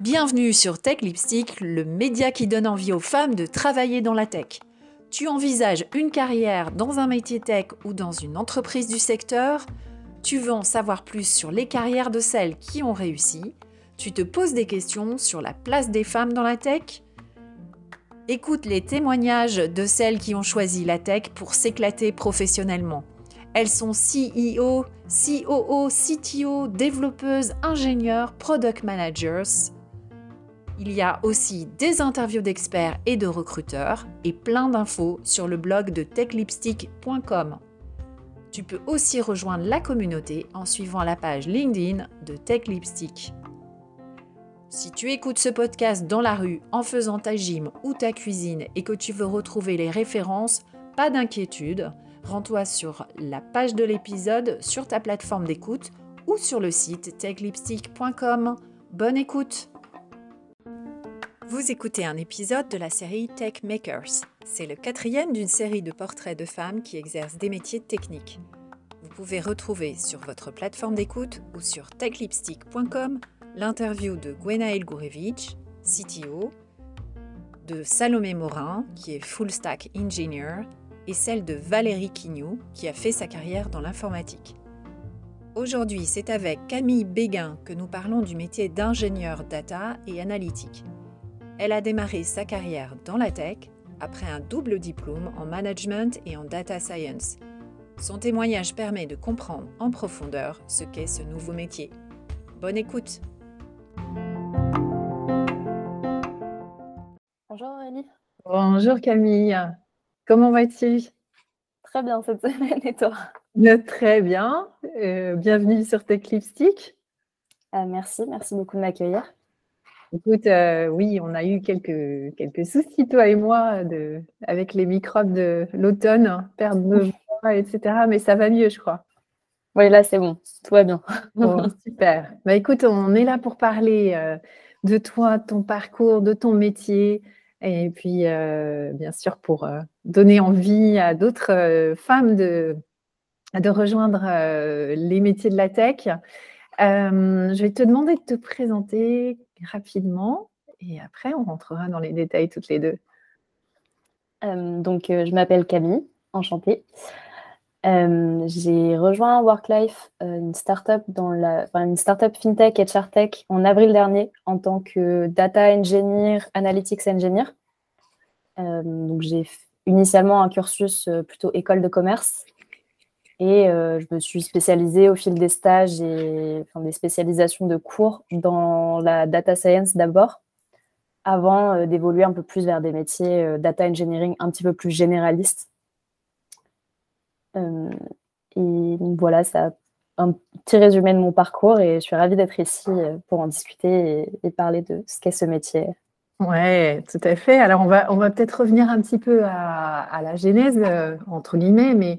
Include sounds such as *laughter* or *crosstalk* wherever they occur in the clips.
Bienvenue sur Tech Lipstick, le média qui donne envie aux femmes de travailler dans la tech. Tu envisages une carrière dans un métier tech ou dans une entreprise du secteur? Tu veux en savoir plus sur les carrières de celles qui ont réussi? Tu te poses des questions sur la place des femmes dans la tech? Écoute les témoignages de celles qui ont choisi la tech pour s'éclater professionnellement. Elles sont CEO, COO, CTO, développeuses, ingénieurs, product managers. Il y a aussi des interviews d'experts et de recruteurs et plein d'infos sur le blog de techlipstick.com. Tu peux aussi rejoindre la communauté en suivant la page LinkedIn de TechLipstick. Si tu écoutes ce podcast dans la rue en faisant ta gym ou ta cuisine et que tu veux retrouver les références, pas d'inquiétude, rends-toi sur la page de l'épisode sur ta plateforme d'écoute ou sur le site techlipstick.com. Bonne écoute vous écoutez un épisode de la série Tech Makers. C'est le quatrième d'une série de portraits de femmes qui exercent des métiers techniques. Vous pouvez retrouver sur votre plateforme d'écoute ou sur techlipstick.com l'interview de Gwenaël Gourevich, CTO, de Salomé Morin, qui est Full Stack Engineer, et celle de Valérie Quignou, qui a fait sa carrière dans l'informatique. Aujourd'hui, c'est avec Camille Béguin que nous parlons du métier d'ingénieur data et analytique. Elle a démarré sa carrière dans la tech après un double diplôme en management et en data science. Son témoignage permet de comprendre en profondeur ce qu'est ce nouveau métier. Bonne écoute Bonjour Aurélie. Bonjour Camille. Comment vas-tu? Très bien cette semaine et toi? Très bien. Euh, bienvenue sur Tech Lipstick. Euh, merci, merci beaucoup de m'accueillir. Écoute, euh, oui, on a eu quelques, quelques soucis, toi et moi, de, avec les microbes de l'automne, perte de voix, etc. Mais ça va mieux, je crois. Oui, là, c'est bon. Tout va bien. *laughs* super. Bah, écoute, on est là pour parler euh, de toi, de ton parcours, de ton métier. Et puis, euh, bien sûr, pour donner envie à d'autres femmes de, rejoindre les métiers de la tech. je vais te demander de te présenter rapidement et après on rentrera dans les détails toutes les deux. Euh, donc euh, je m'appelle Camille, enchantée. Euh, j'ai rejoint Worklife, une startup dans une startup fintech et chartech en avril dernier en tant que data engineer, analytics engineer. donc j'ai initialement un cursus plutôt école de commerce et euh, je me suis spécialisée au fil des stages et des spécialisations de cours dans la data science d'abord, avant euh, d'évoluer un peu plus vers des métiers euh, data engineering un petit peu plus généralistes. et voilà, ça un petit résumé de mon parcours et je suis ravie d'être ici pour en discuter et, parler de ce qu'est ce métier. Oui, tout à fait. Alors, on va, peut-être revenir un petit peu à, la genèse, entre guillemets, mais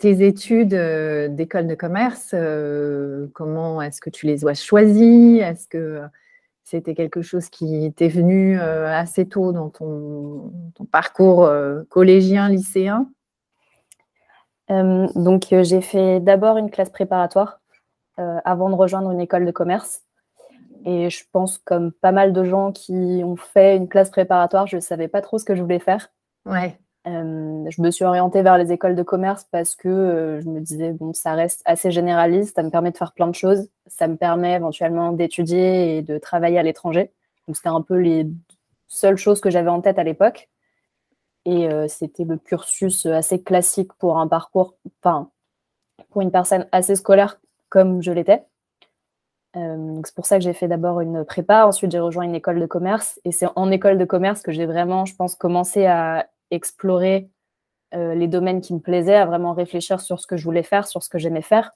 tes études euh, d'école de commerce, euh, comment est-ce que tu les as choisies? Est-ce que c'était quelque chose qui t'est venu euh, assez tôt dans ton, parcours collégien, lycéen? Donc, j'ai fait d'abord une classe préparatoire avant de rejoindre une école de commerce. Et je pense, comme pas mal de gens qui ont fait une classe préparatoire, je ne savais pas trop ce que je voulais faire. Ouais. Euh, je me suis orientée vers les écoles de commerce parce que euh, je me disais, bon, ça reste assez généraliste, ça me permet de faire plein de choses, ça me permet éventuellement d'étudier et de travailler à l'étranger. Donc, c'était un peu les seules choses que j'avais en tête à l'époque. Et euh, c'était le cursus assez classique pour un parcours, enfin, pour une personne assez scolaire comme je l'étais. C'est pour ça que j'ai fait d'abord une prépa, ensuite j'ai rejoint une école de commerce. Et c'est en école de commerce que j'ai vraiment, je pense, commencé à explorer euh, les domaines qui me plaisaient, à vraiment réfléchir sur ce que je voulais faire, sur ce que j'aimais faire,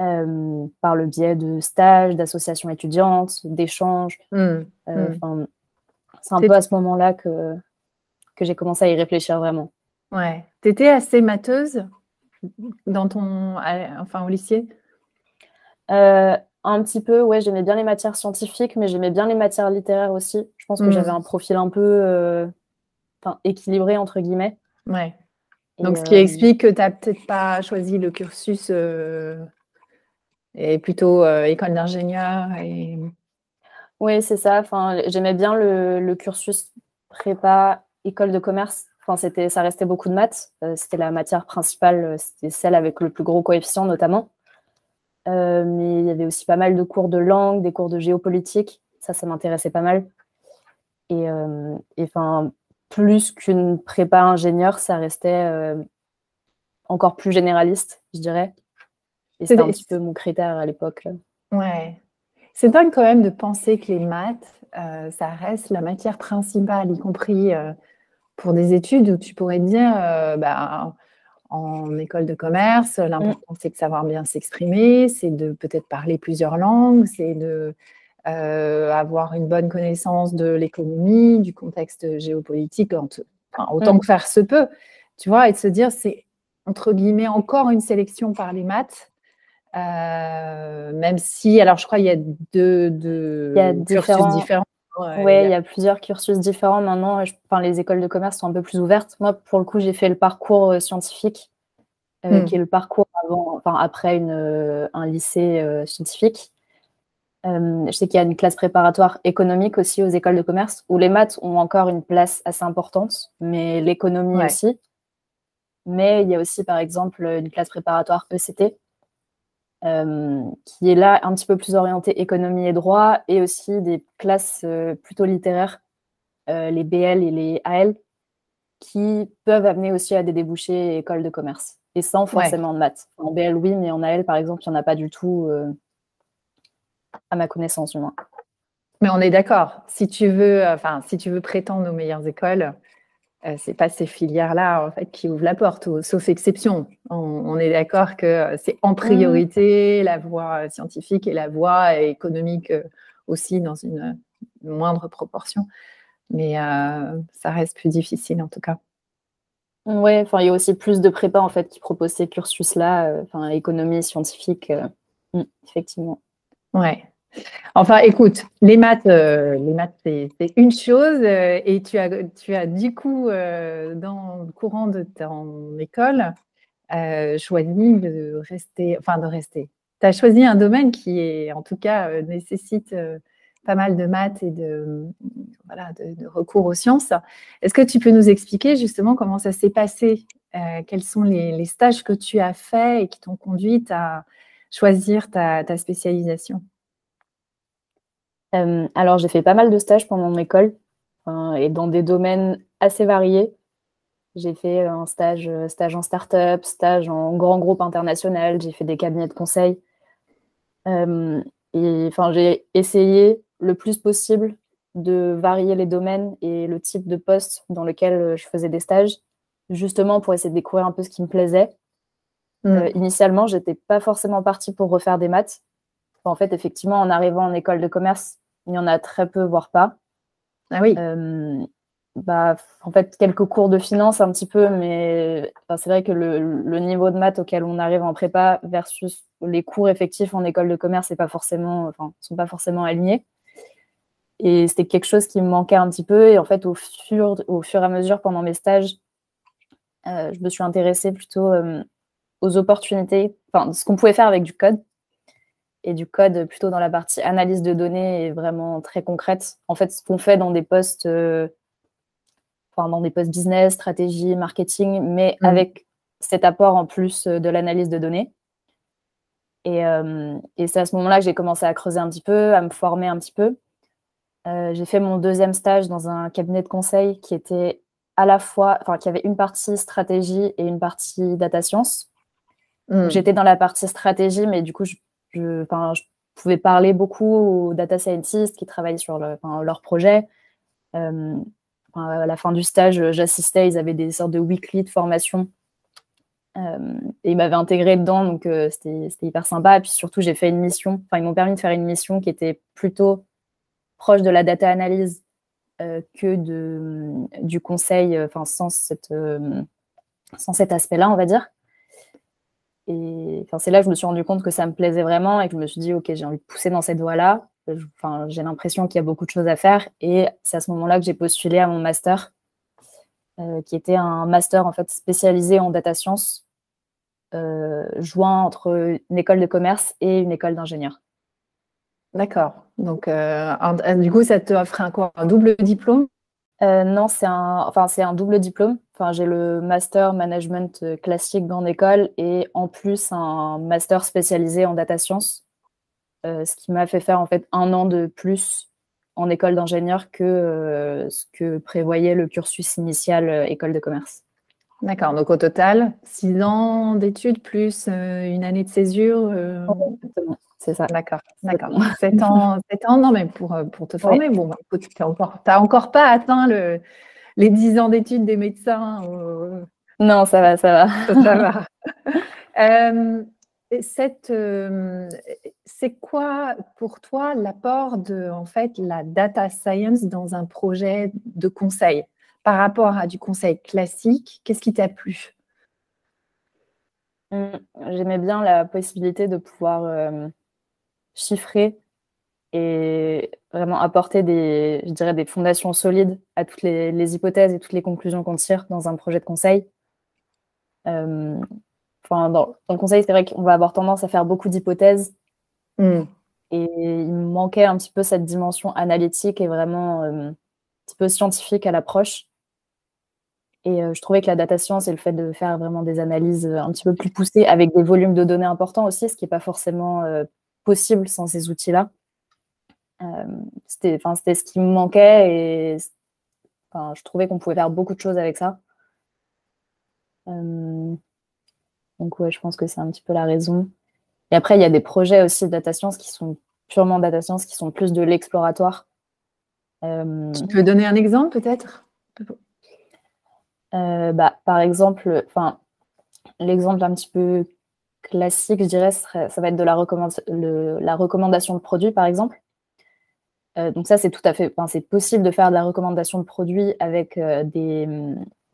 euh, par le biais de stages, d'associations étudiantes, d'échanges. Mmh, euh, mmh. C'est un peu à ce moment-là que, que j'ai commencé à y réfléchir vraiment. Ouais. Tu étais assez matheuse dans ton, enfin, au lycée? Un petit peu, ouais, j'aimais bien les matières scientifiques, mais j'aimais bien les matières littéraires aussi. Je pense que mmh. j'avais un profil un peu équilibré entre guillemets. Ouais. Donc, ce qui explique que tu n'as peut-être pas choisi le cursus et plutôt école d'ingénieur. Et... Oui, c'est ça. Enfin, J'aimais bien le, cursus prépa, école de commerce. Enfin, c'était, ça restait beaucoup de maths. c'était la matière principale, c'était celle avec le plus gros coefficient notamment. Mais il y avait aussi pas mal de cours de langue, des cours de géopolitique. Ça, ça m'intéressait pas mal. Et, enfin, plus qu'une prépa ingénieur, ça restait encore plus généraliste, je dirais. Et c'était un petit peu mon critère à l'époque. Ouais. C'est dingue quand même de penser que les maths, euh, ça reste la matière principale, y compris euh, pour des études où tu pourrais dire, euh, bah, en école de commerce, l'important c'est de savoir bien s'exprimer, c'est de peut-être parler plusieurs langues, c'est de avoir une bonne connaissance de l'économie, du contexte géopolitique, autant que faire se peut, tu vois, et de se dire c'est entre guillemets encore une sélection par les maths euh, même si, alors je crois il y a deux, cursus différents. Oui, il y a plusieurs cursus différents maintenant. enfin, les écoles de commerce sont un peu plus ouvertes. Moi, pour le coup, j'ai fait le parcours euh, scientifique, euh, hmm. qui est le parcours avant, enfin, après une, un lycée scientifique. je sais qu'il y a une classe préparatoire économique aussi aux écoles de commerce, où les maths ont encore une place assez importante, mais l'économie aussi. Mais il y a aussi, par exemple, une classe préparatoire ECT, euh, qui est là un petit peu plus orienté économie et droit, et aussi des classes euh, plutôt littéraires, euh, les BL et les AL, qui peuvent amener aussi à des débouchés écoles de commerce, et sans forcément de maths. En BL, oui, mais en AL, par exemple, il n'y en a pas du tout, à ma connaissance, du moins. Mais on est d'accord. Si tu veux, enfin, si tu veux prétendre aux meilleures écoles, euh, c'est pas ces filières-là en fait qui ouvrent la porte, sauf exception. On, est d'accord que c'est en priorité la voie scientifique et la voie économique euh, aussi dans une, moindre proportion, mais euh, ça reste plus difficile en tout cas. Oui, enfin il y a aussi plus de prépa en fait qui proposent ces cursus-là, enfin économie scientifique, hmm, effectivement. Ouais. Enfin, écoute, les maths, euh, les maths, c'est une chose, euh, et tu as, tu as du coup, euh, dans le courant de ton école, choisi de rester, enfin de rester. Tu as choisi un domaine qui en tout cas, nécessite pas mal de maths et de, recours aux sciences. Est-ce que tu peux nous expliquer justement comment ça s'est passé Quels sont les, stages que tu as faits et qui t'ont conduit à choisir ta spécialisation? Euh, alors, j'ai fait pas mal de stages pendant mon école et dans des domaines assez variés. J'ai fait un stage, euh, stage en start-up, stage en grand groupe international, j'ai fait des cabinets de conseil. Euh, et enfin, j'ai essayé le plus possible de varier les domaines et le type de poste dans lequel je faisais des stages, justement pour essayer de découvrir un peu ce qui me plaisait. Mmh. initialement, j'étais pas forcément partie pour refaire des maths. En fait, effectivement, en arrivant en école de commerce, il y en a très peu, voire pas. Ah oui. Euh, bah, en fait, quelques cours de finance un petit peu, mais c'est vrai que le, niveau de maths auquel on arrive en prépa versus les cours effectifs en école de commerce ne pas forcément, enfin, sont pas forcément alignés. Et c'était quelque chose qui me manquait un petit peu. Et en fait, au fur, au fur et à mesure, pendant mes stages, euh, je me suis intéressée plutôt euh, aux opportunités, enfin, ce qu'on pouvait faire avec du code et du code plutôt dans la partie analyse de données et vraiment très concrète. En fait, ce qu'on fait dans des postes, euh, enfin, dans des postes business, stratégie, marketing, mais mmh. avec cet apport en plus de l'analyse de données. Et, euh, et c'est à ce moment-là que j'ai commencé à creuser un petit peu, à me former un petit peu. Euh, j'ai fait mon deuxième stage dans un cabinet de conseil qui était à la fois, enfin, qui avait une partie stratégie et une partie data science. Mmh. J'étais dans la partie stratégie, mais du coup, je je, pouvais parler beaucoup aux data scientists qui travaillaient sur leur projet. Euh, à la fin du stage, j'assistais, ils avaient des sortes de weekly de formation. Euh, et ils m'avaient intégré dedans, donc euh, c'était hyper sympa. Et puis surtout, j'ai fait une mission, enfin, ils m'ont permis de faire une mission qui était plutôt proche de la data analyse que du conseil, enfin, sans cet aspect-là, on va dire. Et enfin, c'est là que je me suis rendu compte que ça me plaisait vraiment et que je me suis dit, OK, j'ai envie de pousser dans cette voie-là. Enfin, j'ai l'impression qu'il y a beaucoup de choses à faire. Et c'est à ce moment-là que j'ai postulé à mon master qui était un master en fait spécialisé en data science, joint entre une école de commerce et une école d'ingénieur. D'accord. Donc, du coup, ça te offre un, quoi, un double diplôme? Non, c'est un, enfin, c'est un double diplôme. Enfin, j'ai le master management classique dans l'école et en plus un master spécialisé en data science, ce qui m'a fait faire en fait un an de plus en école d'ingénieur que euh, ce que prévoyait le cursus initial euh, école de commerce. D'accord, donc au total, six ans d'études plus euh, une année de césure. C'est ça. D'accord, d'accord. Sept ans, ans, non, mais pour, pour te former, bon, bah, tu n'as encore, encore pas atteint le, les dix ans d'études des médecins. Non, ça va, ça va. ça va. *laughs* Cette, c'est quoi pour toi l'apport de en fait la data science dans un projet de conseil par rapport à du conseil classique? Qu'est-ce qui t'a plu? Mmh, J'aimais bien la possibilité de pouvoir chiffrer et vraiment apporter des, je dirais, des fondations solides à toutes les, hypothèses et toutes les conclusions qu'on tire dans un projet de conseil dans, le conseil, c'est vrai qu'on va avoir tendance à faire beaucoup d'hypothèses. Mm. Et il manquait un petit peu cette dimension analytique et vraiment euh, un petit peu scientifique à l'approche. Et euh, je trouvais que la data science et le fait de faire vraiment des analyses euh, un petit peu plus poussées avec des volumes de données importants aussi, ce qui n'est pas forcément possible sans ces outils-là. C'était ce qui me manquait et je trouvais qu'on pouvait faire beaucoup de choses avec ça. Donc ouais, je pense que c'est un petit peu la raison. Et après, il y a des projets aussi de data science qui sont purement data science, qui sont plus de l'exploratoire. Euh, tu peux donner un exemple peut-être? Euh, bah, Par exemple, l'exemple un petit peu classique, je dirais, ça va être de la, la recommandation de produits, par exemple. Euh, donc ça, c'est tout à fait, c'est possible de faire de la recommandation de produits avec des,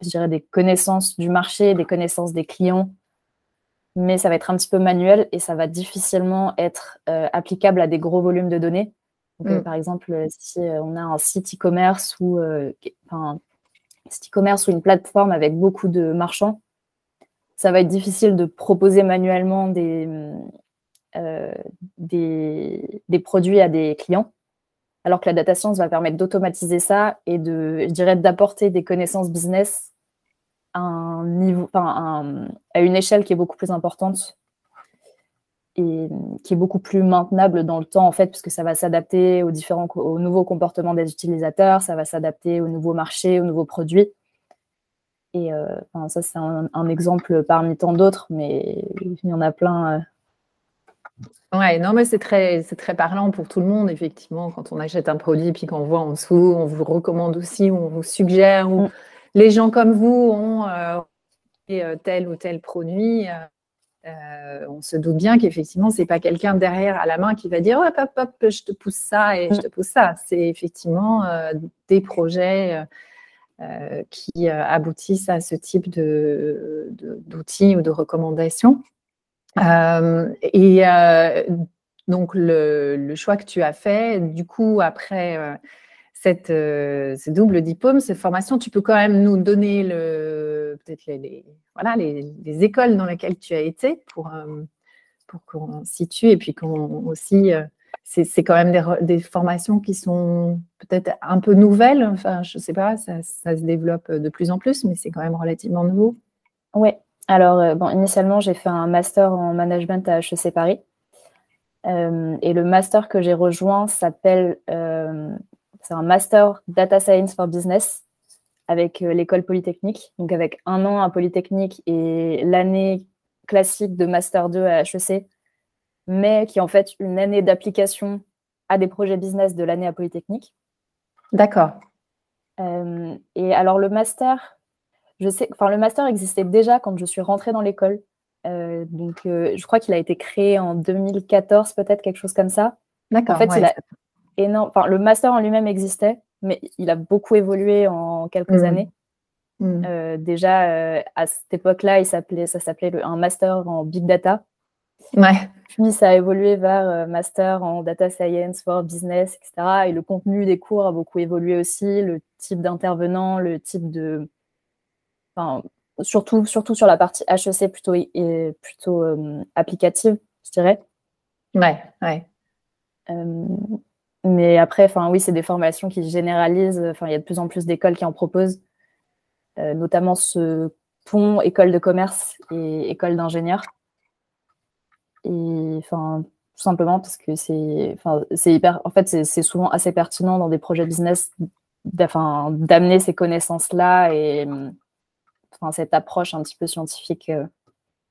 je dirais, des connaissances du marché, des connaissances des clients, mais ça va être un petit peu manuel et ça va difficilement être euh, applicable à des gros volumes de données. Euh, mm. par exemple, euh, si on a un site e-commerce ou enfin, site e-commerce ou une plateforme avec beaucoup de marchands, ça va être difficile de proposer manuellement des, des, des, produits à des clients. Alors que la data science va permettre d'automatiser ça et de, je d'apporter des connaissances business à une échelle qui est beaucoup plus importante et qui est beaucoup plus maintenable dans le temps en fait, puisque ça va s'adapter aux différents, aux nouveaux comportements des utilisateurs, ça va s'adapter aux nouveaux marchés, aux nouveaux produits. Et euh, ça, c'est un, exemple parmi tant d'autres, mais il y en a plein. Euh. Ouais, non, mais c'est très, c'est très parlant pour tout le monde, effectivement, quand on achète un produit, puis qu'on voit en dessous, on vous recommande aussi, on vous suggère, ou mm les gens comme vous ont euh, euh, tel ou tel produit. Euh, on se doute bien qu'effectivement, ce n'est pas quelqu'un derrière à la main qui va dire hop, hop, hop, je te pousse ça et je te pousse ça. C'est effectivement des projets qui aboutissent à ce type d'outils ou de recommandations. Et donc, le, choix que tu as fait, du coup, après cette, euh, ce double diplôme, cette formation, tu peux quand même nous donner peut-être les, écoles dans lesquelles tu as été pour, euh, pour qu'on situe et puis qu'on aussi, euh, c'est, quand même des, formations qui sont peut-être un peu nouvelles. Enfin, je ne sais pas, ça, ça, se développe de plus en plus, mais c'est quand même relativement nouveau. Oui. Alors, bon, initialement, j'ai fait un master en management à HEC Paris. et le master que j'ai rejoint s'appelle c'est un master data science for business avec euh, l'école polytechnique, donc avec un an à Polytechnique et l'année classique de master 2 à HEC, mais qui est en fait une année d'application à des projets business de l'année à Polytechnique. D'accord. Euh, et alors le master, je sais, enfin le master existait déjà quand je suis rentrée dans l'école. Euh, donc je crois qu'il a été créé en 2014, peut-être quelque chose comme ça. D'accord. En fait, Enfin, le master en lui-même existait, mais il a beaucoup évolué en quelques mmh. années. Mmh. Euh, déjà, euh, à cette époque-là, ça s'appelait un master en big data. Ouais. Puis ça a évolué vers euh, master en data science for business, etc. Et le contenu des cours a beaucoup évolué aussi, le type d'intervenant, le type de, surtout, surtout sur la partie HEC plutôt, et plutôt applicative, je dirais. Ouais, ouais. mais après, enfin oui, c'est des formations qui généralisent. Enfin, il y a de plus en plus d'écoles qui en proposent, notamment ce pont école de commerce et école d'ingénieur. Et enfin, tout simplement parce que c'est, enfin, c'est hyper, en fait, c'est souvent assez pertinent dans des projets business d'amener ces connaissances-là et cette approche un petit peu scientifique. Euh.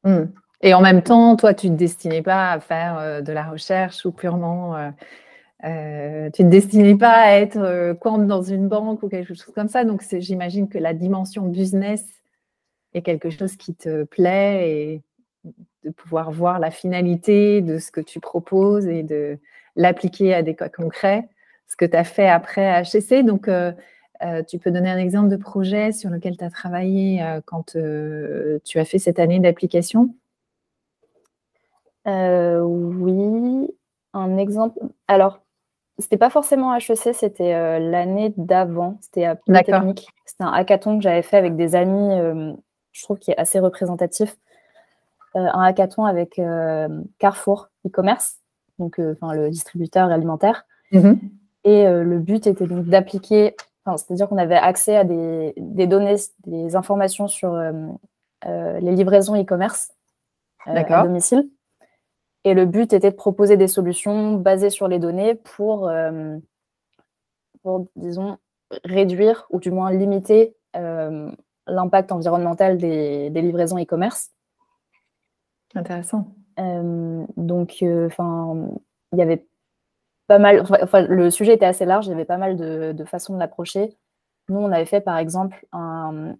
Mmh. Et en même temps, toi, tu ne te destinais pas à faire euh, de la recherche ou purement. Euh, tu ne te destinais pas à être compte dans une banque ou quelque chose comme ça. Donc, j'imagine que la dimension business est quelque chose qui te plaît et de pouvoir voir la finalité de ce que tu proposes et de l'appliquer à des cas concrets, ce que tu as fait après à HEC. Donc, euh, tu peux donner un exemple de projet sur lequel tu as travaillé euh, quand tu as fait cette année d'application? Oui, un exemple. Alors, c'était pas forcément HEC, c'était l'année d'avant. C'était à Polytechnique. C'était un hackathon que j'avais fait avec des amis, je trouve, qui est assez représentatif. Euh, un hackathon avec euh, Carrefour e-commerce, donc euh, le distributeur alimentaire. Mhm. Et le but était donc d'appliquer, c'est-à-dire qu'on avait accès à des, données, des informations sur les livraisons e-commerce à domicile. Et le but était de proposer des solutions basées sur les données pour, pour disons, réduire ou du moins limiter l'impact environnemental des livraisons e-commerce. Intéressant. Euh, donc, euh, enfin, il y avait pas mal. Enfin, le sujet était assez large. Il y avait pas mal de, façons de l'approcher. Nous, on avait fait par exemple un,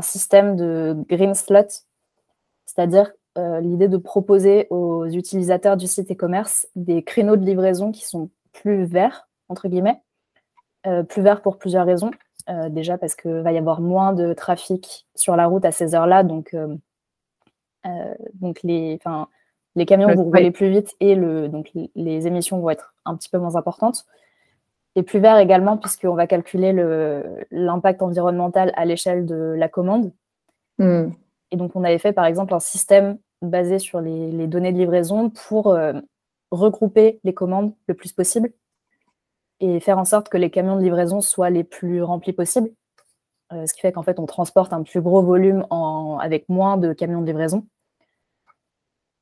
système de green slot, c'est-à-dire euh, l'idée de proposer aux utilisateurs du site e-commerce des créneaux de livraison qui sont plus verts, entre guillemets, plus verts pour plusieurs raisons. déjà parce qu'il va y avoir moins de trafic sur la route à ces heures-là, donc euh, donc les, les camions vont rouler plus vite et le, donc les émissions vont être un petit peu moins importantes. Et plus vert également, puisqu'on va calculer l'impact environnemental à l'échelle de la commande. Hmm. Et donc, on avait fait, par exemple, un système basé sur les, données de livraison pour euh, regrouper les commandes le plus possible et faire en sorte que les camions de livraison soient les plus remplis possibles. Euh, ce qui fait qu'en fait, on transporte un plus gros volume avec moins de camions de livraison.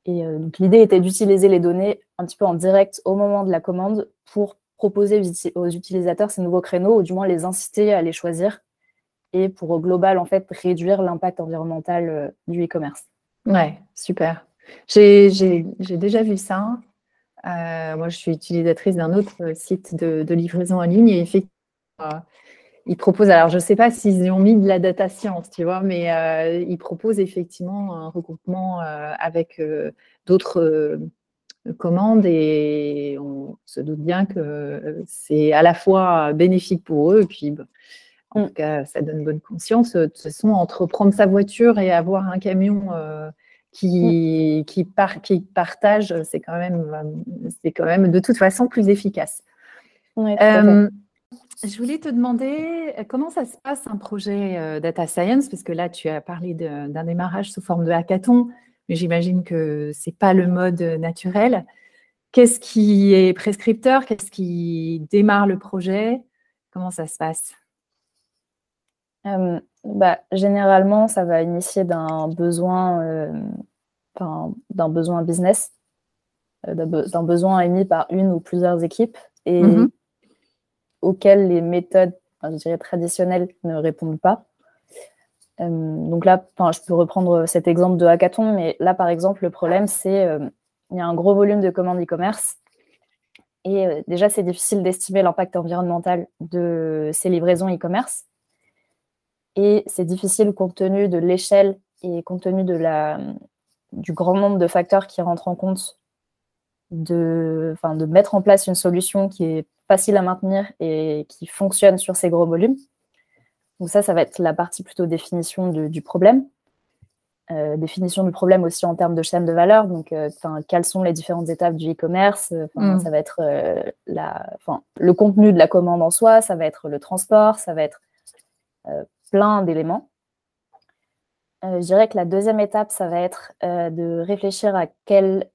Et euh, donc, l'idée était d'utiliser les données un petit peu en direct au moment de la commande pour proposer aux utilisateurs ces nouveaux créneaux, ou du moins les inciter à les choisir, et pour au global, en fait, réduire l'impact environnemental euh, du e-commerce. Ouais, super. J'ai déjà vu ça. moi, je suis utilisatrice d'un autre site de, de, livraison en ligne et effectivement, ils proposent, alors je ne sais pas s'ils ont mis de la data science, tu vois, mais euh, ils proposent effectivement un regroupement euh, avec euh, d'autres commandes et on se doute bien que c'est à la fois bénéfique pour eux et puis en tout cas ça donne bonne conscience. De toute façon, entre prendre sa voiture et avoir un camion qui, qui, qui partage, c'est quand, même, quand même de toute façon plus efficace. Je voulais te demander euh, comment ça se passe un projet euh, data science, parce que là, tu as parlé d'un démarrage sous forme de hackathon, mais j'imagine que ce n'est pas le mode naturel. Qu'est-ce qui est prescripteur? Qu'est-ce qui démarre le projet? Comment ça se passe? Euh, bah, Généralement, ça va initier d'un besoin, d'un besoin business, d'un besoin émis par une ou plusieurs équipes. Et mm-hmm auxquelles les méthodes, je dirais, traditionnelles ne répondent pas. Euh, donc là, je peux reprendre cet exemple de hackathon, mais là, par exemple, le problème, c'est qu'il euh, y a un gros volume de commandes e-commerce. Et euh, déjà, c'est difficile d'estimer l'impact environnemental de ces livraisons e-commerce. Et c'est difficile compte tenu de l'échelle et compte tenu de la, du grand nombre de facteurs qui rentrent en compte de, de mettre en place une solution qui est facile à maintenir et qui fonctionne sur ces gros volumes. Donc ça, ça va être la partie plutôt définition du problème. Euh, définition du problème aussi en termes de chaîne de valeur. Donc, euh, quelles sont les différentes étapes du e-commerce mm. Ça va être euh, la, le contenu de la commande en soi, ça va être le transport, ça va être plein d'éléments. je dirais que la deuxième étape, ça va être de réfléchir à quelle,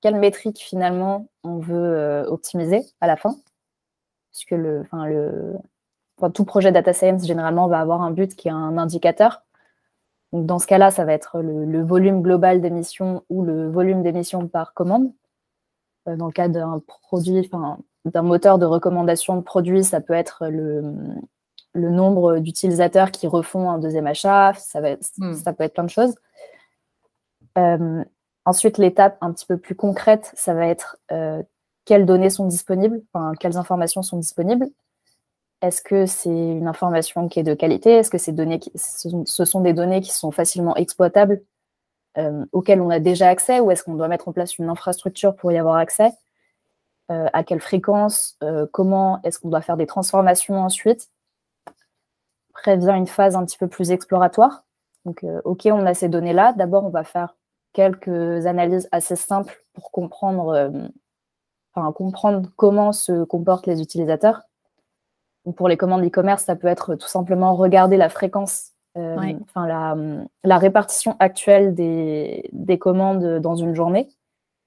quelle métrique finalement on veut optimiser à la fin. Puisque le, enfin, le, tout projet data science, généralement, va avoir un but qui est un indicateur. Donc, dans ce cas-là, ça va être le, volume global d'émissions ou le volume d'émissions par commande. Euh, dans le cas d'un produit, d'un moteur de recommandation de produits, ça peut être le, nombre d'utilisateurs qui refont un deuxième achat, ça, va hmm. ça peut être plein de choses. Euh, ensuite, l'étape un petit peu plus concrète, ça va être euh, quelles données sont disponibles, quelles informations sont disponibles. Est-ce que c'est une information qui est de qualité? Est-ce que ces données ce sont des données qui sont facilement exploitables, euh, auxquelles on a déjà accès, ou est-ce qu'on doit mettre en place une infrastructure pour y avoir accès euh, À quelle fréquence euh, Comment est-ce qu'on doit faire des transformations ensuite? Après vient une phase un petit peu plus exploratoire. Donc, OK, on a ces données-là. D'abord, on va faire quelques analyses assez simples pour comprendre, enfin, comprendre comment se comportent les utilisateurs pour les commandes e-commerce, ça peut être tout simplement regarder la fréquence, euh, enfin la, répartition actuelle des, commandes dans une journée.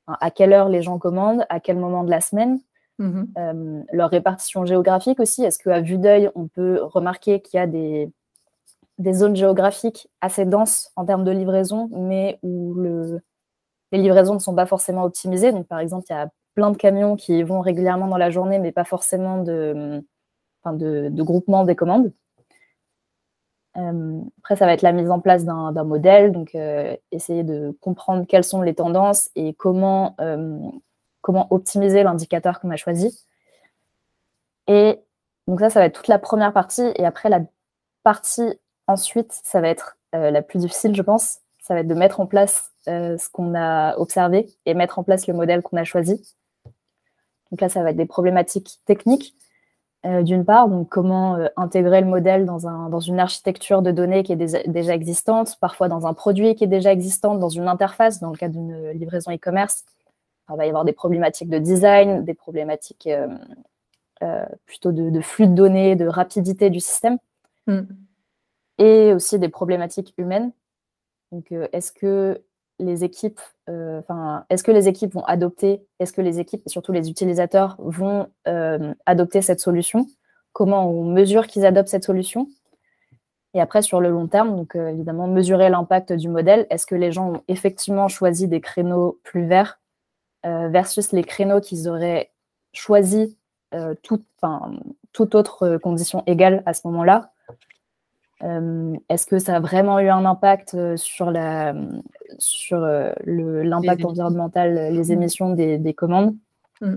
à quelle heure les gens commandent, à quel moment de la semaine, mm-hmm. euh, leur répartition géographique aussi. Est-ce qu'à vue d'œil, on peut remarquer qu'il y a des, des, zones géographiques assez denses en termes de livraison, mais où le, les livraisons ne sont pas forcément optimisées. Donc, par exemple, il y a plein de camions qui vont régulièrement dans la journée, mais pas forcément de groupement des commandes. Euh, après, ça va être la mise en place d'un modèle, donc euh, essayer de comprendre quelles sont les tendances et comment, euh, comment optimiser l'indicateur qu'on a choisi. Et donc ça, ça va être toute la première partie. Et après, la partie ensuite, ça va être la plus difficile, je pense. Ça va être de mettre en place ce qu'on a observé et mettre en place le modèle qu'on a choisi. Donc là, ça va être des problématiques techniques. Euh, d'une part, donc comment euh, intégrer le modèle dans, un, dans, une architecture de données qui est déjà existante, parfois dans un produit qui est déjà existant, dans une interface, dans le cas d'une livraison e-commerce. Il va y avoir des problématiques de design, des problématiques euh, plutôt de, flux de données, de rapidité du système, mm. et aussi des problématiques humaines. Donc, est-ce que les équipes, euh, enfin, est-ce que les équipes vont adopter, est-ce que les équipes et surtout les utilisateurs vont euh, adopter cette solution? Comment on mesure qu'ils adoptent cette solution? Et après, sur le long terme, donc euh, évidemment, mesurer l'impact du modèle. Est-ce que les gens ont effectivement choisi des créneaux plus verts versus les créneaux qu'ils auraient choisi toute, toute autre condition égale à ce moment-là? Euh, est-ce que ça a vraiment eu un impact euh, sur euh, l'impact environnemental, les mmh. émissions des, commandes mmh.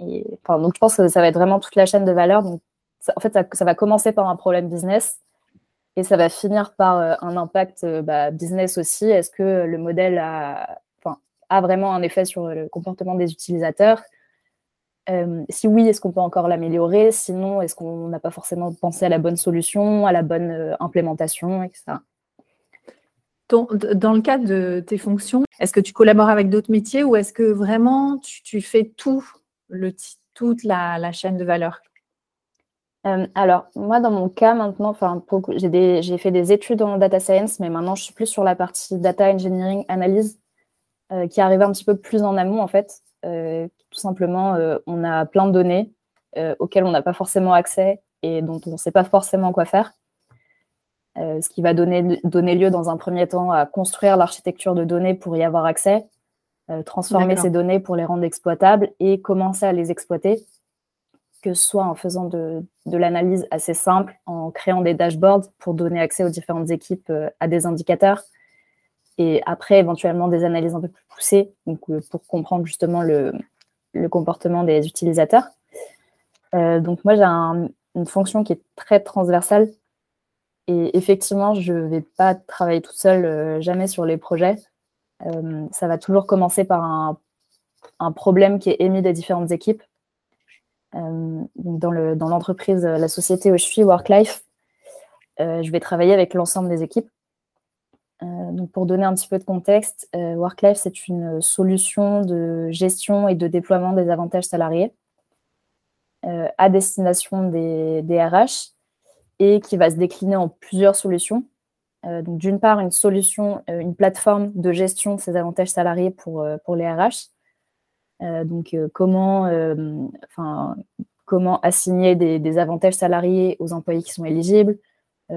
Et, enfin, donc je pense que ça va être vraiment toute la chaîne de valeur. Donc, en fait, ça, va commencer par un problème business et ça va finir par un impact bah, business aussi. Est-ce que le modèle a, a vraiment un effet sur le comportement des utilisateurs euh, si oui, est-ce qu'on peut encore l'améliorer? Sinon, est-ce qu'on n'a pas forcément pensé à la bonne solution, à la bonne euh, implémentation, etc. dans le cadre de tes fonctions, est-ce que tu collabores avec d'autres métiers ou est-ce que vraiment tu, fais tout, le, toute la, chaîne de valeur? Euh, alors, moi, dans mon cas, maintenant, j'ai fait des études en data science, mais maintenant, je suis plus sur la partie data engineering, analyse, qui arrive un petit peu plus en amont, en fait. Euh, tout simplement, euh, on a plein de données euh, auxquelles on n'a pas forcément accès et dont on ne sait pas forcément quoi faire. ce qui va donner, donner lieu dans un premier temps à construire l'architecture de données pour y avoir accès, transformer ces données pour les rendre exploitables et commencer à les exploiter, que ce soit en faisant de, de l'analyse assez simple, en créant des dashboards pour donner accès aux différentes équipes à des indicateurs, et après éventuellement des analyses un peu plus poussées donc, euh, pour comprendre justement le, comportement des utilisateurs. Euh, donc moi j'ai une fonction qui est très transversale et effectivement je ne vais pas travailler toute seule euh, jamais sur les projets. ça va toujours commencer par un, problème qui est émis des différentes équipes. dans l'entreprise, la société où je suis, WorkLife, je vais travailler avec l'ensemble des équipes donc pour donner un petit peu de contexte, euh, WorkLife, c'est une solution de gestion et de déploiement des avantages salariés euh, à destination des, RH et qui va se décliner en plusieurs solutions. donc d'une part, une solution, une plateforme de gestion de ces avantages salariés pour, pour les RH. donc, comment, comment assigner des, avantages salariés aux employés qui sont éligibles,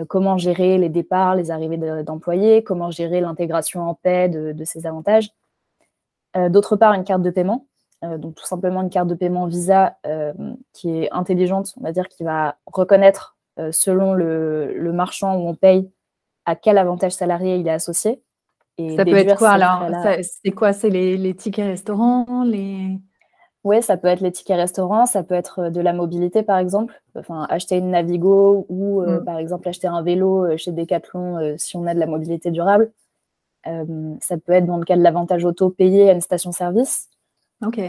comment gérer les départs, les arrivées d'employés, comment gérer l'intégration en paix de, ces avantages. D'autre part, une carte de paiement, donc tout simplement une carte de paiement Visa qui est intelligente, on va dire, qui va reconnaître selon le, marchand où on paye à quel avantage salarié il est associé. ça peut être quoi alors? C'est quoi? C'est les, tickets restaurants les... Oui, ça peut être les tickets restaurants, ça peut être euh, de la mobilité par exemple, enfin acheter une Navigo ou euh, mm. par exemple acheter un vélo euh, chez Decathlon si on a de la mobilité durable. ça peut être dans le cas de l'avantage auto payé à une station-service. Ok.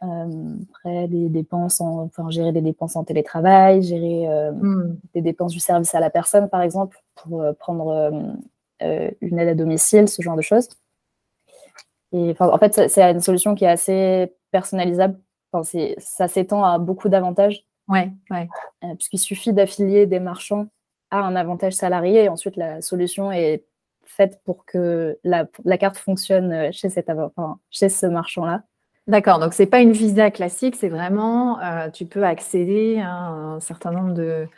après, des dépenses, enfin gérer des dépenses en télétravail, gérer mm. des dépenses du service à la personne par exemple pour prendre une aide à domicile, ce genre de choses. Et en fait, c'est une solution qui est assez personnalisable ça s'étend à beaucoup d'avantages. Ouais, ouais. Euh, puisqu'il suffit d'affilier des marchands à un avantage salarié et ensuite la solution est faite pour que la, carte fonctionne chez, cet chez ce marchand-là. D'accord, donc ce n'est pas une visa classique, c'est vraiment, euh, tu peux accéder à un certain nombre de,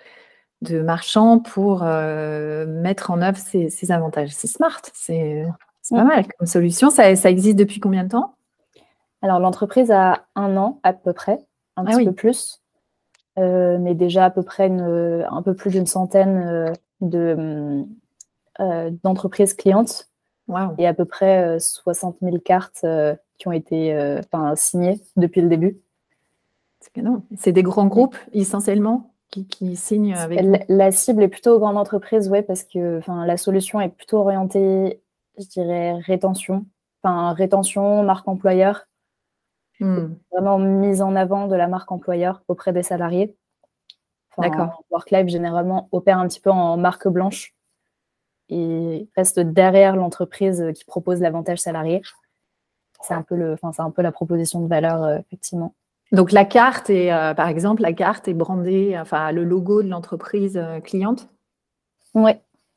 de marchands pour euh, mettre en œuvre ces, avantages. C'est smart, c'est pas mm. mal comme solution. Ça, ça existe depuis combien de temps? Alors, l'entreprise a un an à peu près, un ah petit peu plus, euh, mais déjà à peu près un peu plus d'une centaine euh, euh, d'entreprises clientes. Et à peu près 60 000 cartes qui ont été signées depuis le début. C'est des grands groupes essentiellement qui, signent avec la, la, cible est plutôt aux grandes entreprises, oui, parce que la solution est plutôt orientée, je dirais, rétention. Enfin, rétention, marque employeur. Hmm. Vraiment mise en avant de la marque employeur auprès des salariés. D'accord. WorkLife, généralement, opère un petit peu en marque blanche et reste derrière l'entreprise qui propose l'avantage salarié. C'est un, peu le, un peu la proposition de valeur, euh, effectivement. Donc la carte est, euh, par exemple, la carte est brandée, enfin le logo de l'entreprise euh, cliente? Oui,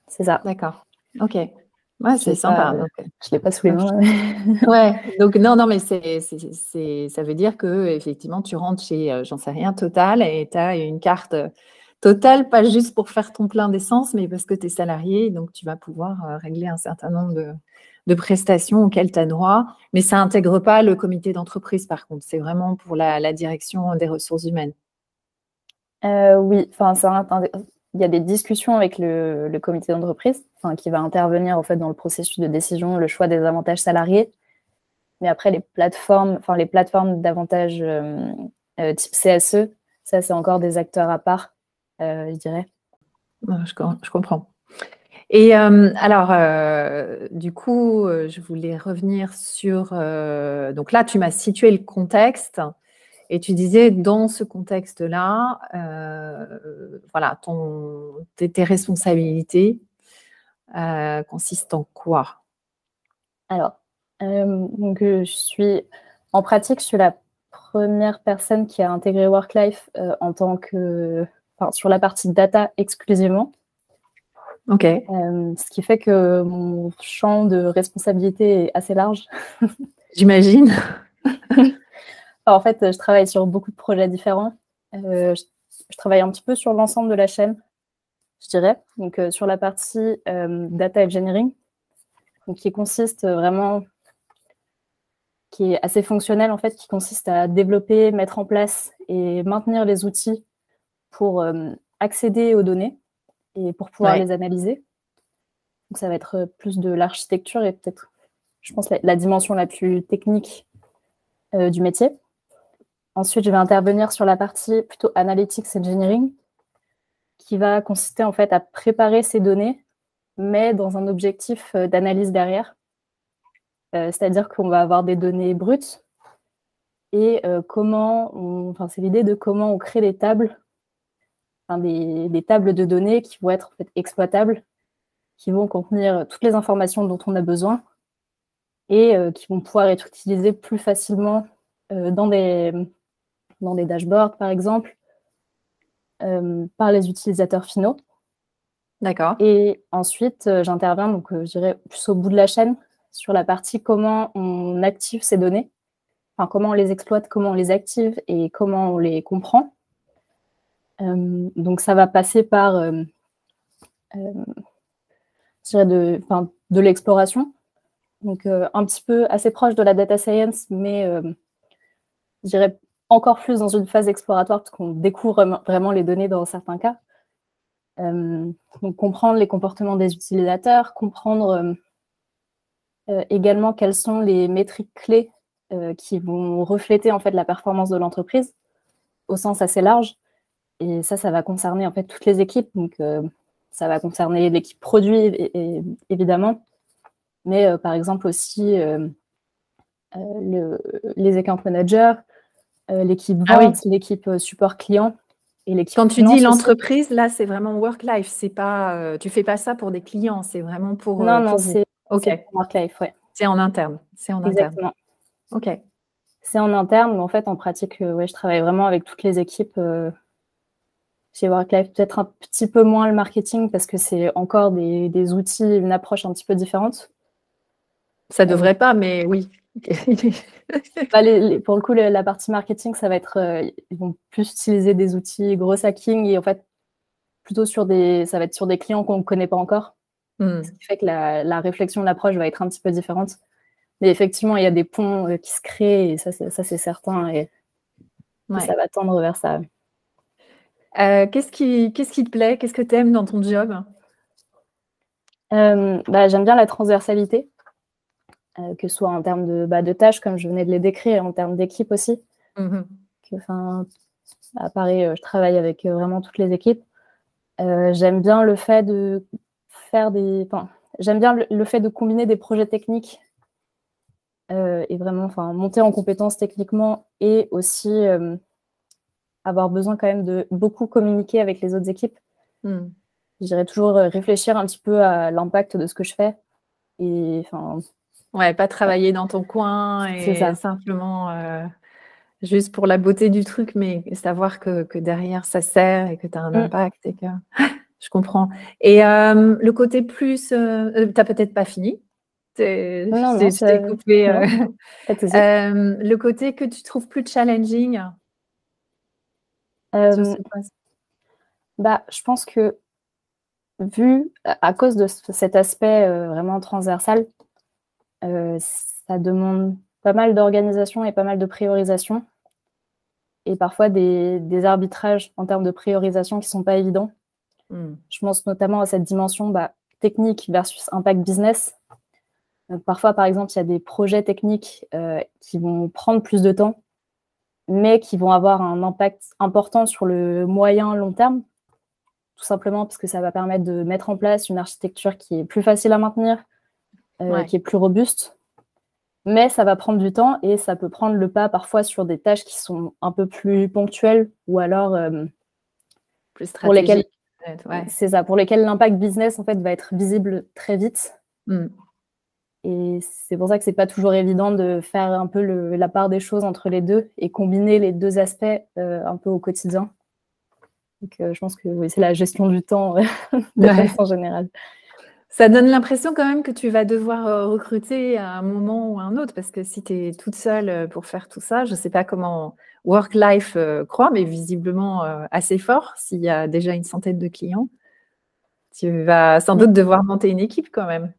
c'est ça. D'accord. Ok. Ouais, c'est sympa. Euh, je ne l'ai pas sous les mains. ouais, donc non, non, mais c'est, ça veut dire que effectivement, tu rentres chez, euh, j'en sais rien, Total, et tu as une carte euh, Total, pas juste pour faire ton plein d'essence, mais parce que tu es salarié, donc tu vas pouvoir régler un certain nombre de, prestations auxquelles tu as droit. Mais ça n'intègre pas le comité d'entreprise, par contre. C'est vraiment pour la, direction des ressources humaines. oui, enfin, ça, il y a des discussions avec le, comité d'entreprise, qui va intervenir en fait dans le processus de décision, le choix des avantages salariés. Mais après, les plateformes, enfin les plateformes d'avantages euh, euh, type CSE, ça c'est encore des acteurs à part, euh, je dirais. Je, comprends. Et alors, du coup, je voulais revenir sur. donc là, tu m'as situé le contexte. Et tu disais, dans ce contexte-là, euh, voilà, ton, tes, responsabilités euh, consistent en quoi? Alors, euh, donc, je suis en pratique, je suis la première personne qui a intégré WorkLife en tant que, enfin, sur la partie data exclusivement. Ok. ce qui fait que mon champ de responsabilité est assez large. J'imagine. *laughs* en fait, je travaille sur beaucoup de projets différents. Euh, je, travaille un petit peu sur l'ensemble de la chaîne, je dirais. Donc, euh, sur la partie euh, data engineering, qui consiste vraiment, qui est assez fonctionnel en fait, qui consiste à développer, mettre en place et maintenir les outils pour accéder aux données et pour pouvoir les analyser. Donc, ça va être plus de l'architecture et peut-être, je pense, la, dimension la plus technique du métier. Ensuite, je vais intervenir sur la partie plutôt analytics engineering, qui va consister en fait à préparer ces données, mais dans un objectif euh, d'analyse derrière. Euh, c'est-à-dire qu'on va avoir des données brutes et euh, comment, enfin, c'est l'idée de comment on crée des tables, des, tables de données qui vont être exploitables, qui vont contenir toutes les informations dont on a besoin et qui vont pouvoir être utilisées plus facilement dans des dans des dashboards, par exemple, euh, par les utilisateurs finaux. D'accord. Et ensuite, j'interviens, donc je dirais plus au bout de la chaîne, sur la partie comment on active ces données, enfin comment on les exploite, comment on les active et comment on les comprend. donc ça va passer par de, de l'exploration, donc un petit peu assez proche de la data science, mais je dirais encore plus dans une phase exploratoire parce qu'on découvre vraiment les données dans certains cas. Euh, donc comprendre les comportements des utilisateurs, comprendre euh, euh, également quelles sont les métriques clés qui vont refléter en fait la performance de l'entreprise au sens assez large. Et ça, ça va concerner en fait toutes les équipes. Donc ça va concerner l'équipe produit évidemment, mais par exemple aussi le, les account managers, l'équipe ah vente, l'équipe support client quand tu dis l'entreprise, là, c'est vraiment work-life. C'est pas, euh, tu fais pas ça pour des clients, c'est vraiment pour. Non, euh, non, c'est work-life, ouais. C'est en interne. C'est en Exactement. Ok. C'est en interne, mais en fait, en pratique, euh, ouais, je travaille vraiment avec toutes les équipes chez Worklife. Peut-être un petit peu moins le marketing parce que c'est encore des, des, outils, une approche un petit peu différente. Ça devrait pas, mais oui. *laughs* Bah, pour le coup, la partie marketing, ça va être, euh, ils vont plus utiliser des outils gros hacking et en fait, plutôt sur des, ça va être sur des clients qu'on ne connaît pas encore. Hmm. Ce qui fait que la, réflexion, l'approche va être un petit peu différente. Mais effectivement, il y a des ponts euh, qui se créent et ça, c'est certain. Et, ça va tendre vers ça. Euh, qu'est-ce qui, qu'est-ce qui te plaît? Qu'est-ce que tu aimes dans ton job? Bah, J'aime bien la transversalité. Euh, que ce soit en termes de, bah, de, tâches, comme je venais de les décrire, en termes d'équipe aussi. Mm-hmm. à Paris, euh, je travaille avec euh, vraiment toutes les équipes. j'aime bien le fait de faire des. j'aime bien le, fait de combiner des projets techniques et vraiment enfin, monter en compétences techniquement et aussi avoir besoin quand même de beaucoup communiquer avec les autres équipes. Mm. Je dirais toujours réfléchir un petit peu à l'impact de ce que je fais et enfin Ouais, pas travailler dans ton coin et simplement euh, juste pour la beauté du truc, mais savoir que, derrière ça sert et que tu as un mmh. impact et que *laughs* je comprends. Et euh, le côté plus, euh, tu n'as peut-être pas fini. Non, non, c'est coupé. *laughs* le côté que tu trouves plus challenging. bah, je pense que vu à cause de cet aspect vraiment transversal, euh, ça demande pas mal d'organisation et pas mal de priorisation. Et parfois des, arbitrages en termes de priorisation qui ne sont pas évidents. Hmm. Je pense notamment à cette dimension bah, technique versus impact business. parfois, par exemple, il y a des projets techniques euh, qui vont prendre plus de temps, mais qui vont avoir un impact important sur le moyen long terme, tout simplement parce que ça va permettre de mettre en place une architecture qui est plus facile à maintenir, euh, qui est plus robuste. Mais ça va prendre du temps et ça peut prendre le pas parfois sur des tâches qui sont un peu plus ponctuelles ou alors euh, plus pour lesquelles c'est ça, pour lesquelles l'impact business en fait va être visible très vite. Hmm. Et c'est pour ça que c'est pas toujours évident de faire un peu le, la part des choses entre les deux et combiner les deux aspects euh, un peu au quotidien. Donc, je pense que c'est la gestion du temps *laughs* de façon générale. Ça donne l'impression quand même que tu vas devoir euh, recruter à un moment ou à un autre, parce que si tu es toute seule euh, pour faire tout ça, je ne sais pas comment Work-Life euh, croit, mais visiblement assez fort s'il y a déjà une centaine de clients. Tu vas sans doute devoir monter une équipe quand même.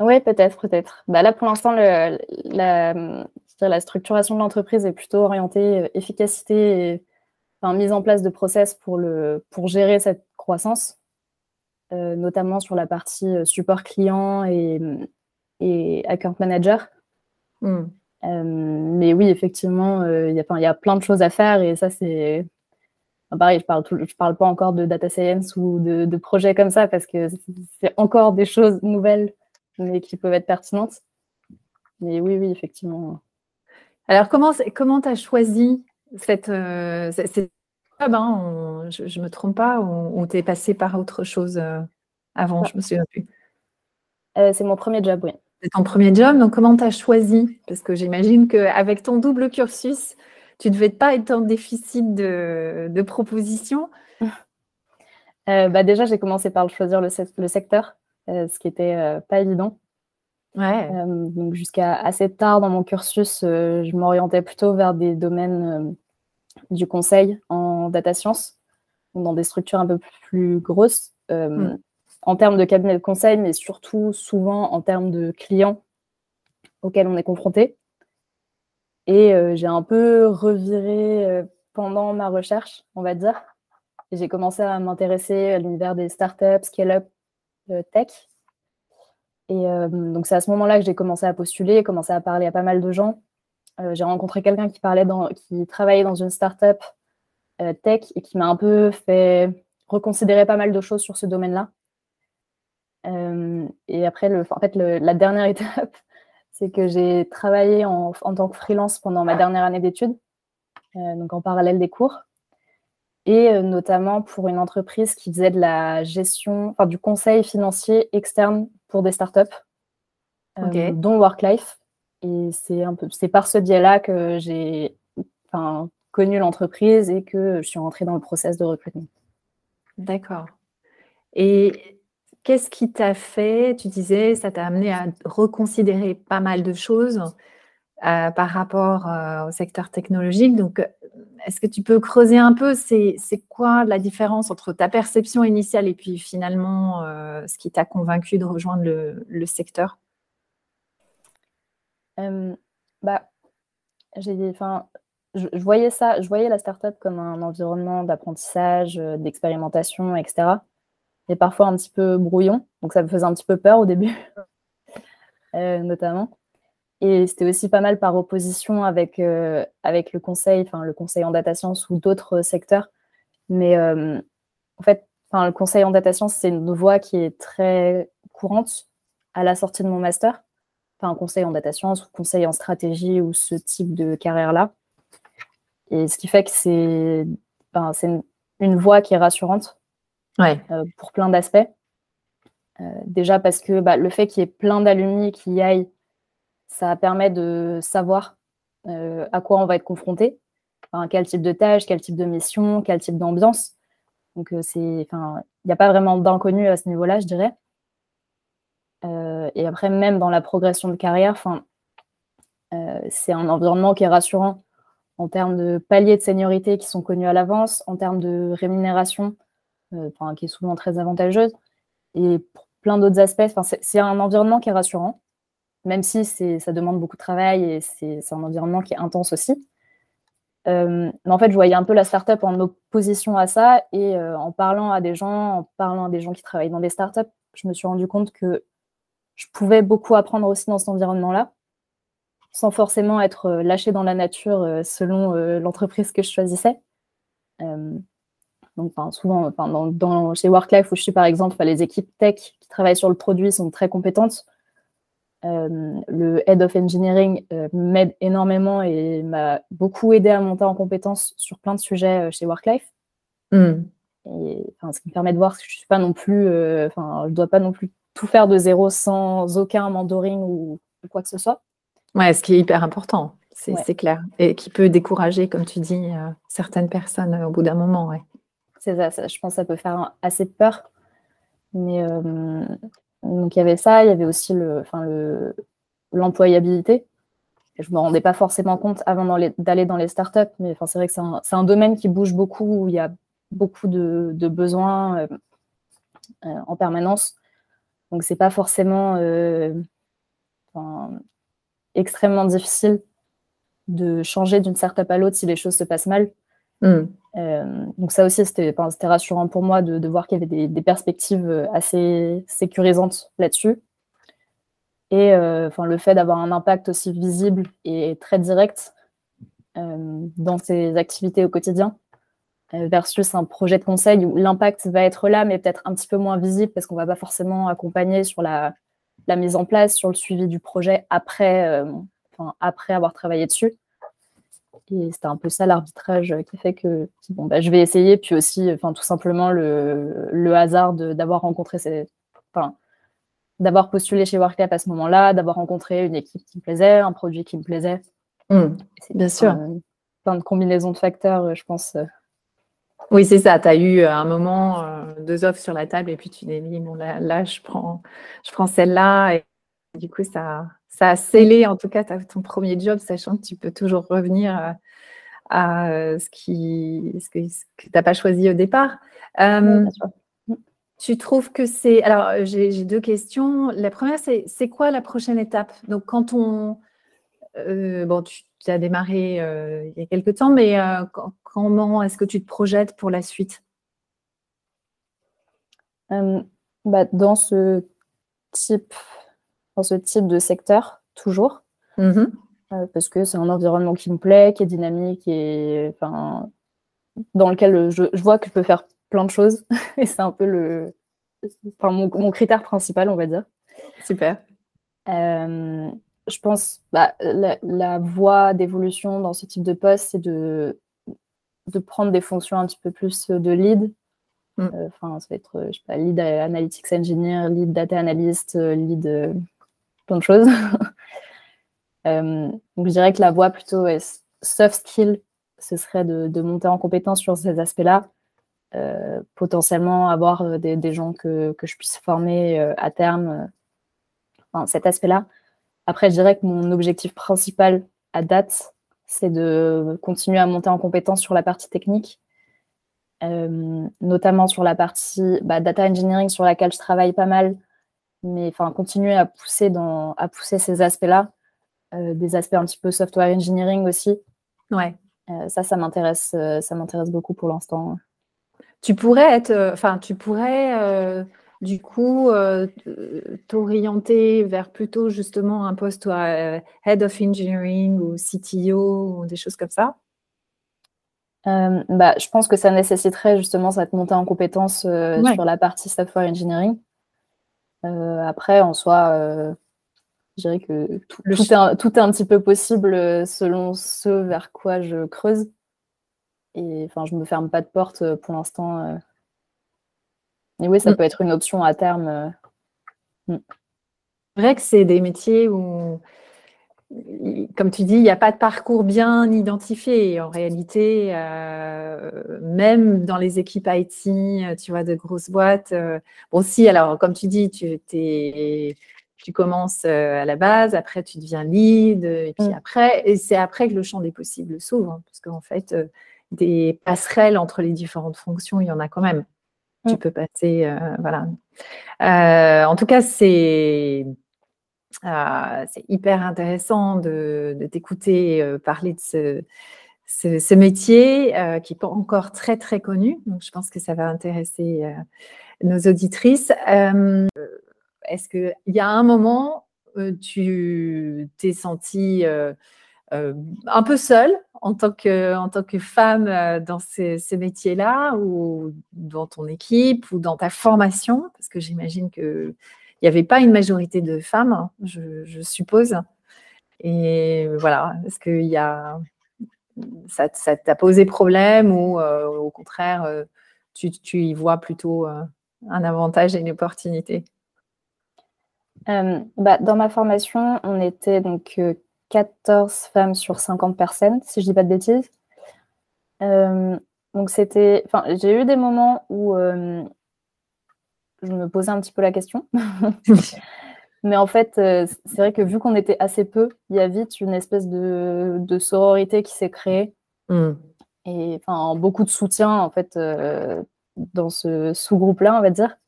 Oui, peut-être, peut-être. Bah là, pour l'instant, la, la, structuration de l'entreprise est plutôt orientée efficacité et enfin, mise en place de process pour, le, pour gérer cette croissance. Euh, notamment sur la partie euh, support client et, et account manager. Hmm. Euh, mais oui, effectivement, il y, y, a plein de choses à faire et ça, c'est. pareil, je parle, je parle pas encore de data science ou de, de projets comme ça parce que c'est encore des choses nouvelles mais qui peuvent être pertinentes. Mais oui, oui, effectivement. Alors, comment tu comment as choisi cette, cette, Hein, je ne me trompe pas, ou, tu es passé par autre chose euh, avant, je me souviens plus. Euh, c'est mon premier job, oui. C'est ton premier job, donc comment tu as choisi? Parce que j'imagine qu'avec ton double cursus, tu ne devais pas être en déficit de, propositions. *laughs* bah Déjà, j'ai commencé par choisir le, le secteur, ce qui n'était pas évident. Ouais. donc jusqu'à assez tard dans mon cursus, je m'orientais plutôt vers des domaines du conseil en data science, dans des structures un peu plus grosses, mm. en termes de cabinet de conseil, mais surtout souvent en termes de clients auxquels on est confronté. Et euh, j'ai un peu reviré euh, pendant ma recherche, on va dire. Et j'ai commencé à m'intéresser à l'univers des startups, scale-up, euh, tech. Et donc c'est à ce moment-là que j'ai commencé à postuler, commencé à parler à pas mal de gens. j'ai rencontré quelqu'un qui parlait dans, qui travaillait dans une startup tech et qui m'a un peu fait reconsidérer pas mal de choses sur ce domaine-là. et après, le, en fait, la dernière *laughs* étape, c'est que j'ai travaillé en, tant que freelance pendant ma dernière année d'études, euh, donc en parallèle des cours, et euh, notamment pour une entreprise qui faisait de la gestion, enfin du conseil financier externe pour des startups, euh, dont Worklife. Et c'est un peu, c'est par ce biais-là que j'ai connu l'entreprise et que je suis rentrée dans le process de recrutement. D'accord. Et Qu'est-ce qui t'a fait, tu disais, ça t'a amené à reconsidérer pas mal de choses euh, par rapport euh, au secteur technologique? Donc, euh, est-ce que tu peux creuser un peu, c'est quoi la différence entre ta perception initiale et puis finalement ce qui t'a convaincu de rejoindre le, secteur? Bah, j'ai, je, voyais ça, je voyais la startup comme un environnement d'apprentissage, d'expérimentation, etc et parfois un petit peu brouillon. Donc ça me faisait un petit peu peur au début, *laughs* euh, notamment. Et c'était aussi pas mal par opposition avec, euh, avec le conseil, enfin le conseil en data science ou d'autres secteurs. Mais euh, en fait, le conseil en data science, c'est une voie qui est très courante à la sortie de mon master. Enfin, conseil en data science ou conseil en stratégie ou ce type de carrière-là. Et ce qui fait que c'est une, une voie qui est rassurante euh, pour plein d'aspects. Euh, déjà parce que bah, le fait qu'il y ait plein d'alumni qui y aillent, ça permet de savoir euh, à quoi on va être confronté, quel type de tâche, quel type de mission, quel type d'ambiance. Donc il n'y a pas vraiment d'inconnu à ce niveau-là, je dirais. et après, même dans la progression de carrière, c'est un environnement qui est rassurant en termes de paliers de seniorité qui sont connus à l'avance, en termes de rémunération euh, qui est souvent très avantageuse. Et pour plein d'autres aspects, c'est un environnement qui est rassurant, même si ça demande beaucoup de travail et c'est un environnement qui est intense aussi. Euh, mais en fait, je voyais un peu la startup en opposition à ça et euh, en parlant à des gens, en parlant à des gens qui travaillent dans des startups, je me suis rendu compte que je pouvais beaucoup apprendre aussi dans cet environnement-là, sans forcément être lâché dans la nature selon l'entreprise que je choisissais. Donc, souvent, dans, chez Worklife, où je suis par exemple, les équipes tech qui travaillent sur le produit sont très compétentes. Euh, le head of engineering euh, m'aide énormément et m'a beaucoup aidé à monter en compétences sur plein de sujets euh, chez Worklife. Hmm. Et, ce qui me permet de voir que je suis pas non plus, enfin, je dois pas non plus tout faire de zéro sans aucun mentoring ou, quoi que ce soit. Ouais, ce qui est hyper important, c'est clair, et qui peut décourager, comme tu dis, certaines personnes au bout d'un moment. Ouais ça, je pense que ça peut faire assez peur. Mais euh, donc il y avait ça, il y avait aussi le, enfin, le, l'employabilité. Je ne me rendais pas forcément compte avant d'aller dans les startups, mais c'est vrai que c'est un, domaine qui bouge beaucoup, où il y a beaucoup de, besoins euh, euh, en permanence. Donc c'est pas forcément extrêmement difficile de changer d'une startup à l'autre si les choses se passent mal. Mm. Euh, donc ça aussi, c'était rassurant pour moi de, voir qu'il y avait des, perspectives euh, assez sécurisantes là-dessus. Et euh, enfin, le fait d'avoir un impact aussi visible et très direct dans ses activités au quotidien, versus un projet de conseil où l'impact va être là, mais peut-être un petit peu moins visible parce qu'on ne va pas forcément accompagner sur la, la, mise en place, sur le suivi du projet après, après avoir travaillé dessus. Et c'était un peu ça l'arbitrage qui fait que bon, bah, je vais essayer. Puis aussi, enfin, tout simplement le, le hasard d'avoir rencontré ces. Enfin, d'avoir postulé chez Workcap à ce moment-là, d'avoir rencontré une équipe qui me plaisait, un produit qui me plaisait. Mmh, bien sûr. plein de combinaisons de facteurs, je pense, Oui, c'est ça. Tu as eu à un moment deux offres sur la table et puis tu t'es dit, bon, là, je prends, je prends celle-là. Et du coup, ça, ça a scellé en tout cas ton premier job, sachant que tu peux toujours revenir à, ce, qui, ce que, tu n'as pas choisi au départ. Tu trouves que c'est. Alors, euh, j'ai deux questions. La première, c'est quoi la prochaine étape? Donc, quand on. Euh, bon, tu, as démarré euh, il y a quelques temps, mais comment est-ce que tu te projettes pour la suite? Bah, dans, ce type, dans ce type de secteur, toujours. Mmh parce que c'est un environnement qui me plaît, qui est dynamique et dans lequel je, je vois que je peux faire plein de choses. *laughs* et c'est un peu le, mon, critère principal, on va dire. Super. Euh, je pense bah, la, la voie d'évolution dans ce type de poste, c'est de, de prendre des fonctions un petit peu plus de lead. Mm. Euh, enfin, ça va être, je sais pas, lead analytics engineer, lead data analyst, lead euh, plein de choses. *laughs* donc, je dirais que la voie plutôt soft skill, ce serait de, de monter en compétence sur ces aspects-là euh, potentiellement avoir euh, des, gens que, je puisse former euh, à terme, enfin, cet aspect-là. Après, je dirais que mon objectif principal à date, c'est de continuer à monter en compétence sur la partie technique, notamment sur la partie bah, data engineering sur laquelle je travaille pas mal, mais enfin continuer à pousser dans à pousser ces aspects-là, des aspects un petit peu software engineering aussi. Ouais. ça, ça m'intéresse, ça m'intéresse beaucoup pour l'instant. Tu pourrais être, euh, enfin, tu pourrais euh, du coup euh, t'orienter vers plutôt justement un poste Head of Engineering ou CTO ou des choses comme ça? Bah, Je pense que ça nécessiterait justement cette montée en compétence sur la partie software engineering. après, en soi, je dirais que tout, est tout, est un, petit peu possible selon ce vers quoi je creuse. Et enfin, je me ferme pas de porte euh, pour l'instant. Euh. Oui, ça mm. peut être une option à terme. Euh. Mm. C'est vrai que c'est des métiers où, comme tu dis, il n'y a pas de parcours bien identifié. En réalité, même dans les équipes IT, tu vois, de grosses boîtes. bon, si, alors, comme tu dis, tu, tu commences à la base, après tu deviens lead, et puis mm. après, et c'est après que le champ des possibles s'ouvre, hein, parce qu'en fait, des passerelles entre les différentes fonctions, il y en a quand même. Tu mm. peux passer, euh, voilà. Euh, en tout cas, c'est euh, c'est hyper intéressant de, t'écouter parler de ce, ce, métier qui n'est pas encore très très connu. Donc, je pense que ça va intéresser nos auditrices. Est-ce qu'il y a un moment tu t'es senti un peu seule en tant que, femme euh, dans ces, métiers-là ou dans ton équipe ou dans ta formation Parce que j'imagine qu'il n'y avait pas une majorité de femmes, hein, je, suppose. Et voilà, est-ce que ça, t'a posé problème ou euh, au contraire, euh, tu, y vois plutôt un avantage et une opportunité? Bah, Dans ma formation, on était donc 14 femmes sur 50 personnes, si je dis pas de bêtises. Euh, donc c'était, enfin, j'ai eu des moments où euh, je me posais un petit peu la question. *laughs* Mais en fait, euh, c'est vrai que vu qu'on était assez peu, il y a vite une espèce de, sororité qui s'est créée. Mm. Et enfin, beaucoup de soutien en fait dans ce sous-groupe-là, on va dire.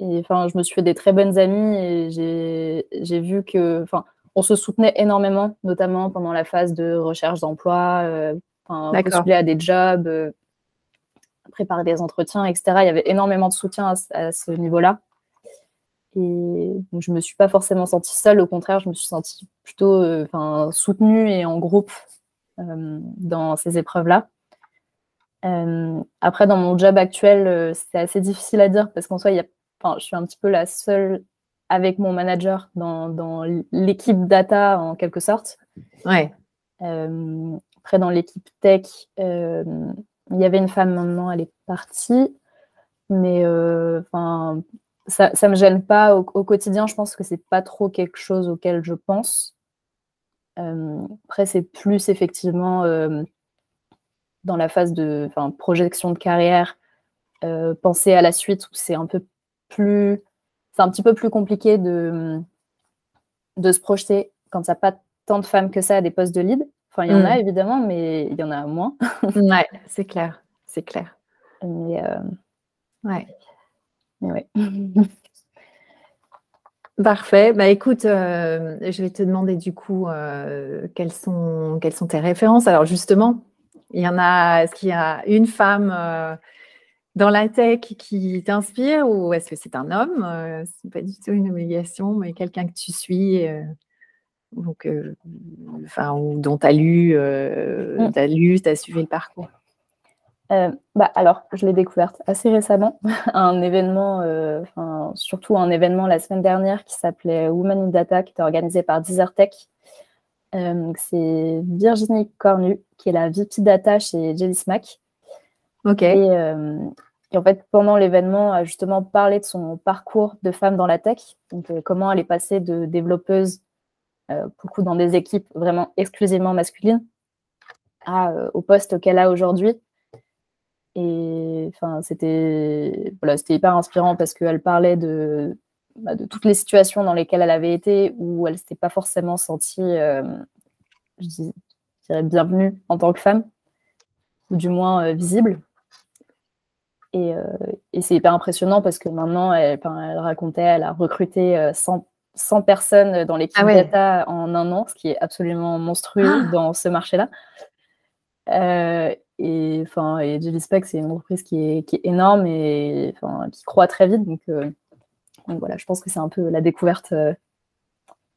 Et enfin, je me suis fait des très bonnes amies et j'ai vu que, enfin, on se soutenait énormément, notamment pendant la phase de recherche d'emploi, euh, postuler à des jobs, euh, préparer des entretiens, etc. Il y avait énormément de soutien à, ce niveau-là. Et donc, je ne me suis pas forcément sentie seule, au contraire, je me suis sentie plutôt euh, soutenue et en groupe euh, dans ces épreuves-là. après, dans mon job actuel, c'est assez difficile à dire parce qu'en soi, il y a, je suis un petit peu la seule avec mon manager dans, l'équipe data en quelque sorte. Ouais. Euh, après, dans l'équipe tech, euh, il y avait une femme, maintenant elle est partie. Mais euh, ça ne me gêne pas au, quotidien. Je pense que c'est pas trop quelque chose auquel je pense. après, c'est plus effectivement dans la phase de projection de carrière, penser à la suite où c'est un peu plus, c'est un petit peu plus compliqué de, de se projeter quand n'y a pas tant de femmes que ça à des postes de lead. Enfin, il y en a mm. évidemment, mais il y en a moins. *laughs* ouais, c'est clair, c'est clair. Mais, ouais. Mais ouais. *laughs* Parfait. Bah écoute, euh, je vais te demander du coup euh, quelles, sont, quelles sont tes références. Alors justement, il y en a, est-ce qu'il y a une femme euh, dans la tech qui t'inspire ou est-ce que c'est un homme? C'est pas du tout une obligation, mais quelqu'un que tu suis donc, enfin, ou dont tu as lu, mm. tu as lu, tu as suivi le parcours. Euh, bah, alors, je l'ai découverte assez récemment, *laughs* un événement, euh, surtout un événement la semaine dernière qui s'appelait Women in Data, qui était organisé par Deezertech. Euh, c'est Virginie Cornu, qui est la VP Data chez Jelly Smack. Ok. Et, en fait, pendant l'événement, a justement parlé de son parcours de femme dans la tech, donc comment elle est passée de développeuse, beaucoup dans des équipes vraiment exclusivement masculines, à, au poste qu'elle a aujourd'hui et c'était voilà, hyper inspirant parce qu'elle parlait de, bah, de toutes les situations dans lesquelles elle avait été où elle ne s'était pas forcément sentie, euh, je, dirais, bienvenue en tant que femme, ou du moins euh, visible. Et, euh, et c'est hyper impressionnant parce que maintenant, elle, elle racontait, elle a recruté 100, 100 personnes dans l'équipe ah data en un an, ce qui est absolument monstrueux ah dans ce marché-là. Et enfin, et c'est une entreprise qui est, qui est énorme et enfin, qui croît très vite. Donc, euh, donc voilà, je pense que c'est un peu la découverte euh,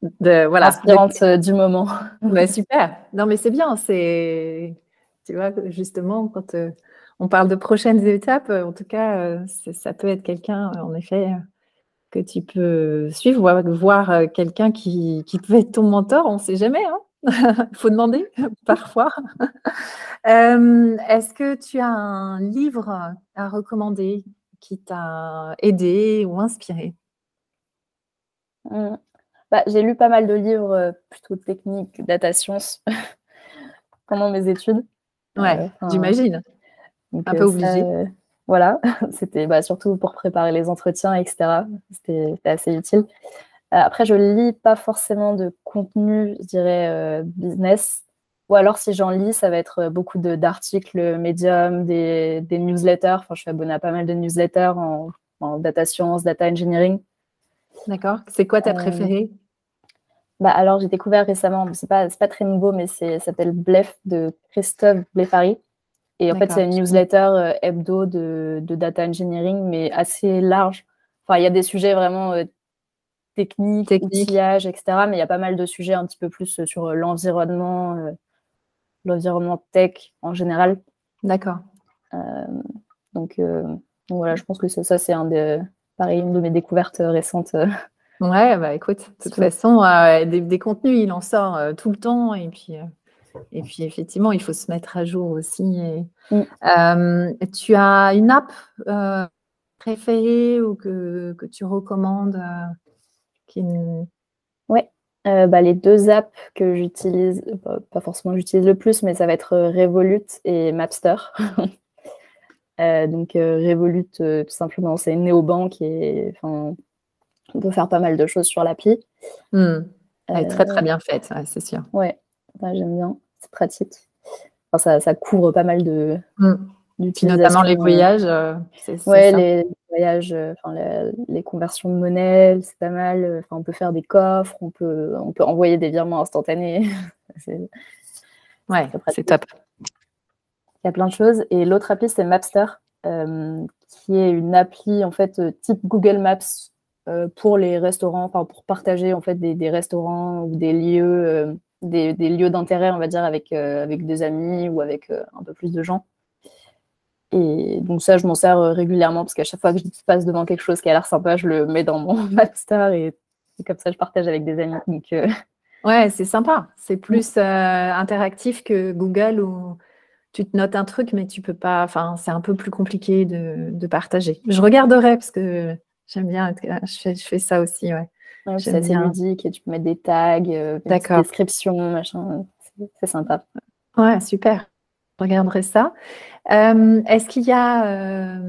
de, voilà, inspirante euh, du moment. *laughs* Bah, super. Non, mais c'est bien. C'est, tu vois, justement, quand on parle de prochaines étapes, en tout cas, ça peut être quelqu'un, en effet, que tu peux suivre, voir, voir quelqu'un qui, qui peut être ton mentor. On ne sait jamais. Hein Il *laughs* faut demander *laughs* parfois. *laughs* Euh, est-ce que tu as un livre à recommander qui t'a aidé ou inspiré? Mmh. bah, J'ai lu pas mal de livres euh, plutôt techniques, data science, pendant mes études. Ouais, euh, j'imagine. Un peu obligé. voilà, *laughs* c'était bah, surtout pour préparer les entretiens, etc. C'était assez utile. Euh, après, je lis pas forcément de contenu, je dirais, euh, business. Ou alors, si j'en lis, ça va être euh, beaucoup d'articles médium, des, des, newsletters. Enfin, je suis abonnée à pas mal de newsletters en, data science, data engineering. D'accord. C'est quoi ta préférée? bah, Alors, j'ai découvert récemment, c'est pas, pas très nouveau, mais ça s'appelle Blef de Christophe Blefari. Et en fait, c'est une newsletter hebdo de, de, data engineering, mais assez large. Enfin, il y a des sujets vraiment technique, Technique. outillage, etc. Mais il y a pas mal de sujets un petit peu plus euh, sur euh, l'environnement, euh, l'environnement tech en général. D'accord. donc, voilà, je pense que ça, c'est un de, pareil, une de mes découvertes récentes. Ouais, bah écoute, de toute façon, des, contenus, il en sort tout le temps. Et puis, et puis, effectivement, il faut se mettre à jour aussi. Mm. tu as une app préférée ou que, que tu recommandes oui, euh, bah, les deux apps que j'utilise, pas forcément j'utilise le plus, mais ça va être euh, Revolut et Mapster. *laughs* Euh, donc Revolut, tout simplement, c'est une néobanque et on peut faire pas mal de choses sur l'appli. Hmm. Elle est très très bien faite, c'est sûr. Ouais, j'aime bien, c'est pratique. ça, ça, couvre pas mal de, hmm. Notamment les voyages. ouais, les, voyages, euh, les, conversions de monnaie, c'est pas mal. Euh, on peut faire des coffres, on peut, on peut envoyer des virements instantanés. *laughs* ouais, c'est top. Il y a plein de choses. Et l'autre appli, c'est Mapster, euh, qui est une appli en fait type Google Maps pour les restaurants, enfin pour partager en fait des, restaurants ou des lieux, des, lieux d'intérêt, on va dire, avec, avec des amis ou avec un peu plus de gens. Et donc ça, je m'en sers euh, régulièrement parce qu'à chaque fois que je passe devant quelque chose qui a l'air sympa, je le mets dans mon *laughs* Mapstar et, comme ça, je partage avec des amis. Donc, euh, *laughs* Ouais, c'est sympa. C'est plus euh, interactif que Google où tu te notes un truc, mais tu peux pas. Enfin, c'est un peu plus compliqué de, partager. Je regarderai parce que j'aime bien. Je fais, ça aussi, ouais. C'est assez ludique et tu peux mettre des tags, des descriptions, machin. C'est sympa. Ouais, super. regarderai ça. Est-ce qu'il y a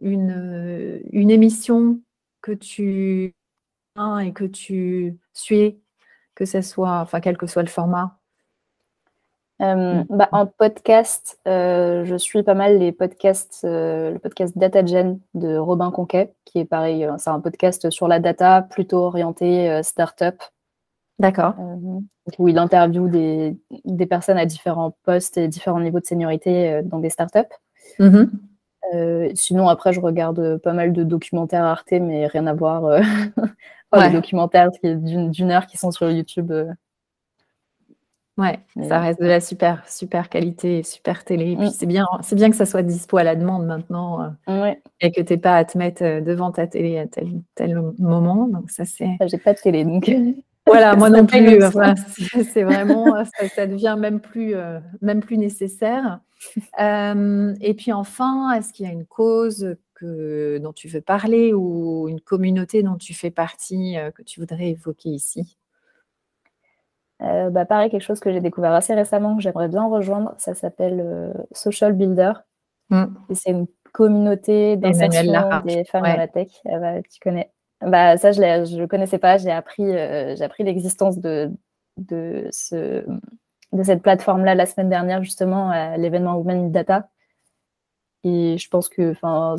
une, une émission que tu et que tu suis, que ce soit, enfin, quel que soit le format? Euh, mm. bah, en podcast, euh, je suis pas mal les podcasts, euh, le podcast DataGen de Robin Conquet, qui est pareil, c'est un podcast sur la data, plutôt orienté startup. D'accord. où il interviewe des, des, personnes à différents postes et différents niveaux de seniorité dans des startups. Mm sinon, après, je regarde pas mal de documentaires Arte, mais rien à voir. *laughs* enfin, Des documentaires d'une heure qui sont sur YouTube. Ouais, ça reste de la super, super qualité, super télé. Et puis mm. c'est bien, c'est bien que ça soit dispo à la demande maintenant euh, et que tu n'aies pas à te mettre euh, devant ta télé à tel, tel moment. Donc ça c'est. J'ai pas de télé donc. *laughs* *laughs* Voilà, moi non plus. *laughs* c'est vraiment, ça, devient même plus, euh, même plus nécessaire. et puis enfin, est-ce qu'il y a une cause que, dont tu veux parler ou une communauté dont tu fais partie que tu voudrais évoquer ici? Euh, bah, pareil, quelque chose que j'ai découvert assez récemment, que j'aimerais bien rejoindre, ça s'appelle euh, Social Builder. Mm. C'est une communauté d'insertion des femmes dans la tech. Ah bah, tu connais. Bah, ça, je ne connaissais pas. J'ai appris, euh, j'ai appris l'existence de, de, ce, de cette plateforme-là la semaine dernière, justement, à l'événement Women in Data. Et je pense que, enfin,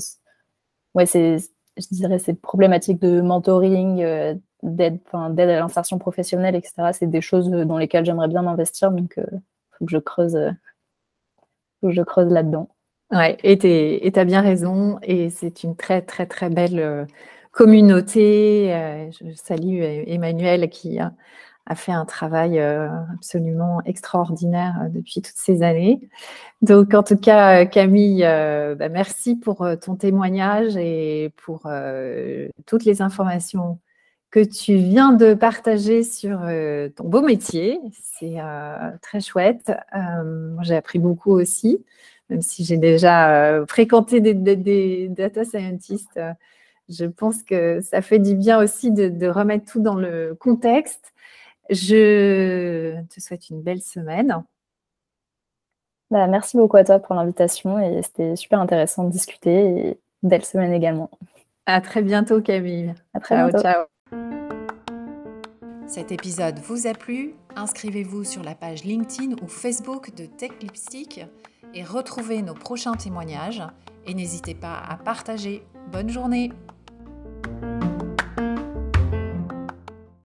ouais, c'est, je dirais, cette problématique de mentoring, d'aide, à l'insertion professionnelle, etc. C'est des choses dans lesquelles j'aimerais bien m'investir, donc il euh, faut que je creuse, je creuse là-dedans. Ouais, et tu as bien raison, et c'est une très très très belle euh, communauté. Euh, je salue Emmanuel qui a, fait un travail absolument extraordinaire depuis toutes ces années. Donc, en tout cas, Camille, bah, merci pour ton témoignage et pour toutes les informations que tu viens de partager sur euh, ton beau métier. C'est euh, très chouette. Euh, j'ai appris beaucoup aussi, même si j'ai déjà fréquenté des, data scientists. je pense que ça fait du bien aussi de, remettre tout dans le contexte. Je te souhaite une belle semaine. Bah, merci beaucoup à toi pour l'invitation et c'était super intéressant de discuter et belle semaine également. À très bientôt Camille. À très ciao, bientôt. Ciao. Cet épisode vous a plu? Inscrivez-vous sur la page LinkedIn ou Facebook de Tech Lipstick et retrouvez nos prochains témoignages. Et n'hésitez pas à partager. Bonne journée